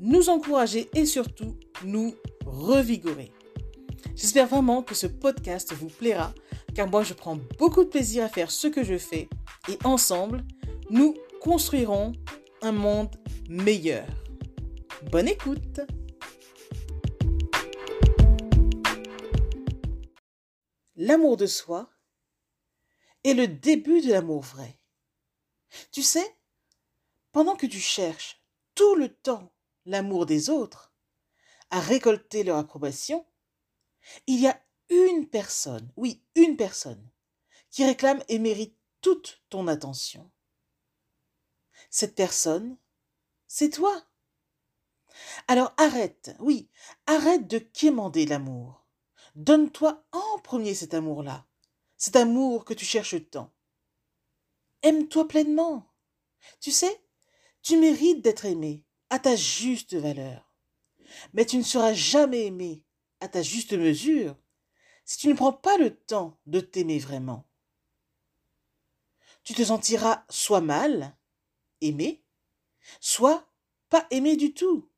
nous encourager et surtout nous revigorer. J'espère vraiment que ce podcast vous plaira, car moi je prends beaucoup de plaisir à faire ce que je fais et ensemble, nous construirons un monde meilleur. Bonne écoute L'amour de soi est le début de l'amour vrai. Tu sais, pendant que tu cherches tout le temps l'amour des autres, à récolter leur approbation, il y a une personne, oui, une personne, qui réclame et mérite toute ton attention. Cette personne, c'est toi. Alors arrête, oui, arrête de quémander l'amour. Donne-toi en premier cet amour-là, cet amour que tu cherches tant. Aime-toi pleinement. Tu sais, tu mérites d'être aimé à ta juste valeur. Mais tu ne seras jamais aimé à ta juste mesure si tu ne prends pas le temps de t'aimer vraiment. Tu te sentiras soit mal, aimé, soit pas aimé du tout.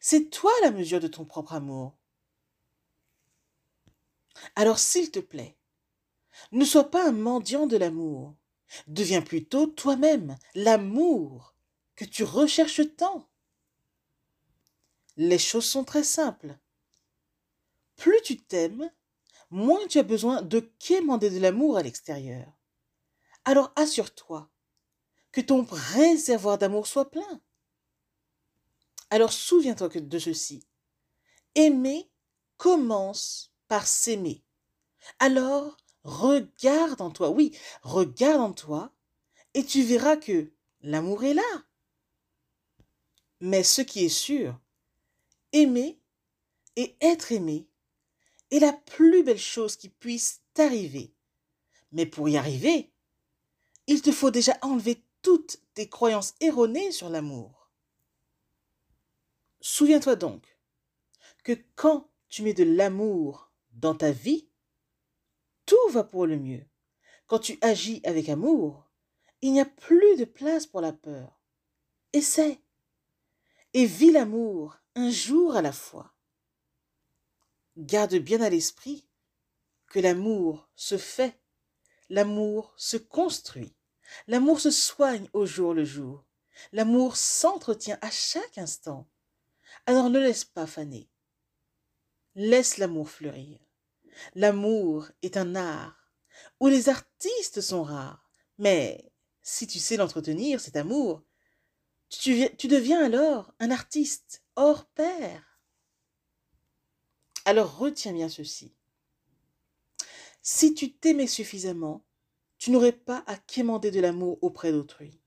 C'est toi la mesure de ton propre amour. Alors s'il te plaît, ne sois pas un mendiant de l'amour. Deviens plutôt toi-même l'amour que tu recherches tant. Les choses sont très simples. Plus tu t'aimes, moins tu as besoin de quémander de l'amour à l'extérieur. Alors assure-toi que ton réservoir d'amour soit plein. Alors souviens-toi de ceci. Aimer commence par s'aimer. Alors regarde en toi, oui, regarde en toi, et tu verras que l'amour est là. Mais ce qui est sûr, aimer et être aimé est la plus belle chose qui puisse t'arriver. Mais pour y arriver, il te faut déjà enlever toutes tes croyances erronées sur l'amour. Souviens-toi donc que quand tu mets de l'amour dans ta vie, tout va pour le mieux. Quand tu agis avec amour, il n'y a plus de place pour la peur. Essaie et vis l'amour un jour à la fois. Garde bien à l'esprit que l'amour se fait, l'amour se construit, l'amour se soigne au jour le jour, l'amour s'entretient à chaque instant. Alors ne laisse pas faner. Laisse l'amour fleurir. L'amour est un art où les artistes sont rares, mais si tu sais l'entretenir, cet amour, tu, deviens alors un artiste hors pair. Alors retiens bien ceci. Si tu t'aimais suffisamment, tu n'aurais pas à quémander de l'amour auprès d'autrui.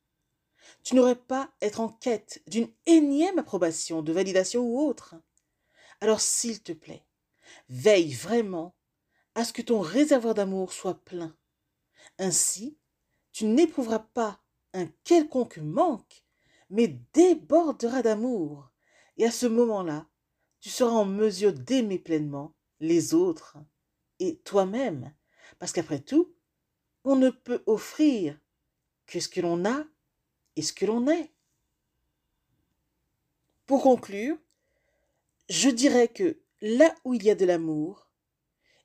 Tu n'aurais pas à être en quête d'une énième approbation, de validation ou autre. Alors s'il te plaît, veille vraiment à ce que ton réservoir d'amour soit plein. Ainsi, tu n'éprouveras pas un quelconque manque mais débordera d'amour. Et à ce moment-là, tu seras en mesure d'aimer pleinement les autres et toi-même. Parce qu'après tout, on ne peut offrir que ce que l'on a et ce que l'on est. Pour conclure, je dirais que là où il y a de l'amour,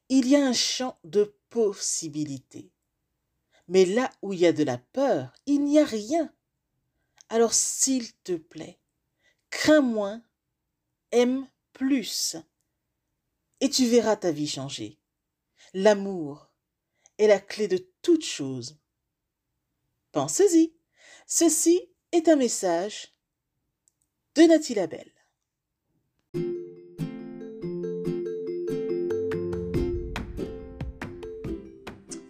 il y a un champ de possibilités. Mais là où il y a de la peur, il n'y a rien. Alors s'il te plaît, crains moins, aime plus. Et tu verras ta vie changer. L'amour est la clé de toute chose. Pensez-y. Ceci est un message de Nathalie Labelle.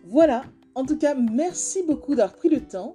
Voilà, en tout cas, merci beaucoup d'avoir pris le temps